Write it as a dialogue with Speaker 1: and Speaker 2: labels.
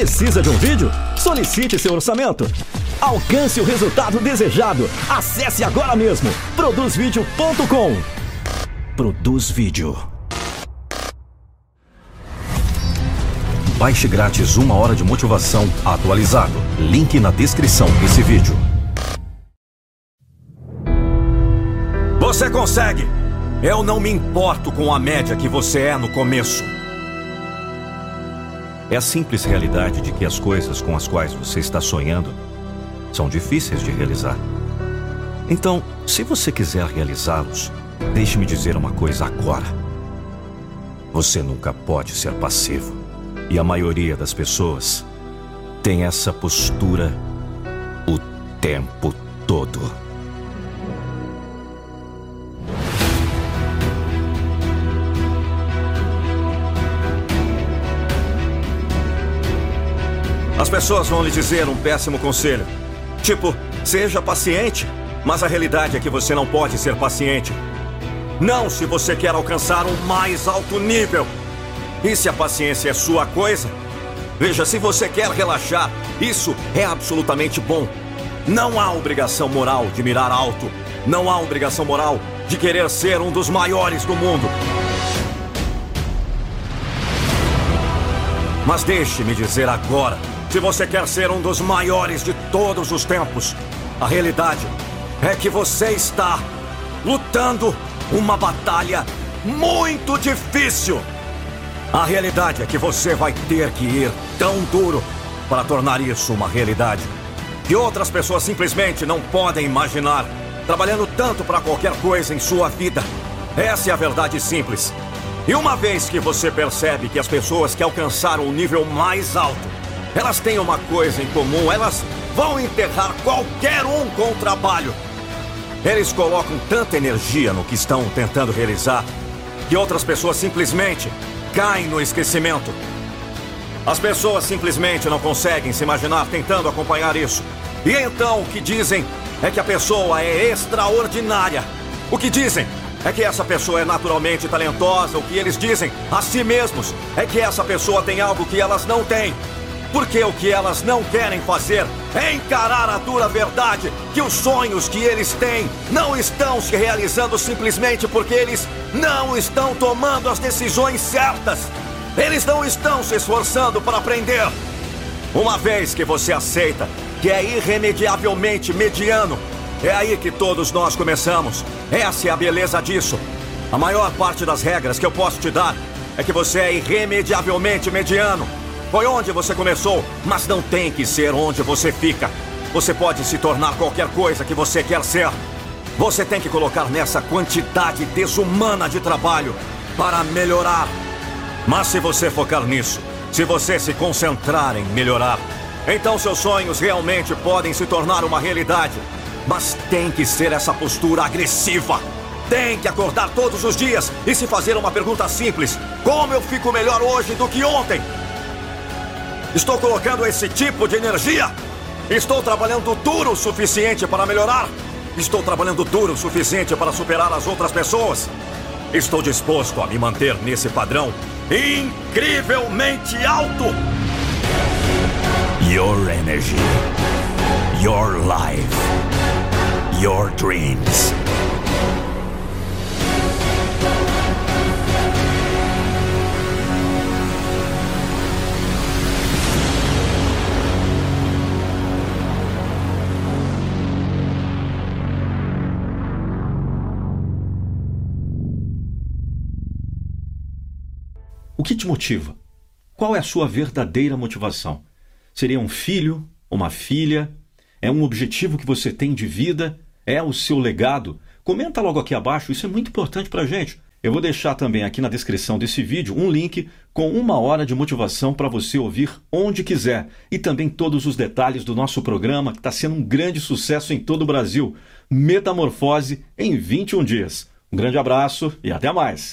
Speaker 1: Precisa de um vídeo? Solicite seu orçamento. Alcance o resultado desejado. Acesse agora mesmo produzvideo.com. Produz Vídeo.
Speaker 2: Baixe grátis uma hora de motivação atualizado. Link na descrição desse vídeo.
Speaker 3: Você consegue! Eu não me importo com a média que você é no começo.
Speaker 2: É a simples realidade de que as coisas com as quais você está sonhando são difíceis de realizar. Então, se você quiser realizá-los, deixe-me dizer uma coisa agora. Você nunca pode ser passivo. E a maioria das pessoas tem essa postura o tempo todo.
Speaker 3: As pessoas vão lhe dizer um péssimo conselho. Tipo, seja paciente. Mas a realidade é que você não pode ser paciente. Não se você quer alcançar um mais alto nível. E se a paciência é sua coisa? Veja, se você quer relaxar, isso é absolutamente bom. Não há obrigação moral de mirar alto. Não há obrigação moral de querer ser um dos maiores do mundo. Mas deixe-me dizer agora: se você quer ser um dos maiores de todos os tempos, a realidade é que você está lutando uma batalha muito difícil. A realidade é que você vai ter que ir tão duro para tornar isso uma realidade que outras pessoas simplesmente não podem imaginar. Trabalhando tanto para qualquer coisa em sua vida. Essa é a verdade simples. E uma vez que você percebe que as pessoas que alcançaram o nível mais alto, elas têm uma coisa em comum, elas vão enterrar qualquer um com o trabalho. Eles colocam tanta energia no que estão tentando realizar que outras pessoas simplesmente caem no esquecimento. As pessoas simplesmente não conseguem se imaginar tentando acompanhar isso. E então o que dizem é que a pessoa é extraordinária. O que dizem é que essa pessoa é naturalmente talentosa. O que eles dizem a si mesmos é que essa pessoa tem algo que elas não têm. Porque o que elas não querem fazer é encarar a dura verdade que os sonhos que eles têm não estão se realizando simplesmente porque eles não estão tomando as decisões certas. Eles não estão se esforçando para aprender. Uma vez que você aceita que é irremediavelmente mediano, é aí que todos nós começamos. Essa é a beleza disso. A maior parte das regras que eu posso te dar é que você é irremediavelmente mediano. Foi onde você começou, mas não tem que ser onde você fica. Você pode se tornar qualquer coisa que você quer ser. Você tem que colocar nessa quantidade desumana de trabalho para melhorar. Mas se você focar nisso, se você se concentrar em melhorar, então seus sonhos realmente podem se tornar uma realidade. Mas tem que ser essa postura agressiva. Tem que acordar todos os dias e se fazer uma pergunta simples: Como eu fico melhor hoje do que ontem? Estou colocando esse tipo de energia? Estou trabalhando duro o suficiente para melhorar? Estou trabalhando duro o suficiente para superar as outras pessoas? Estou disposto a me manter nesse padrão incrivelmente alto?
Speaker 2: Your energy. Your life. Your dreams.
Speaker 4: O que te motiva? Qual é a sua verdadeira motivação? Seria um filho, uma filha? É um objetivo que você tem de vida? É o seu legado? Comenta logo aqui abaixo, isso é muito importante para gente. Eu vou deixar também aqui na descrição desse vídeo um link com uma hora de motivação para você ouvir onde quiser e também todos os detalhes do nosso programa que está sendo um grande sucesso em todo o Brasil. Metamorfose em 21 dias. Um grande abraço e até mais!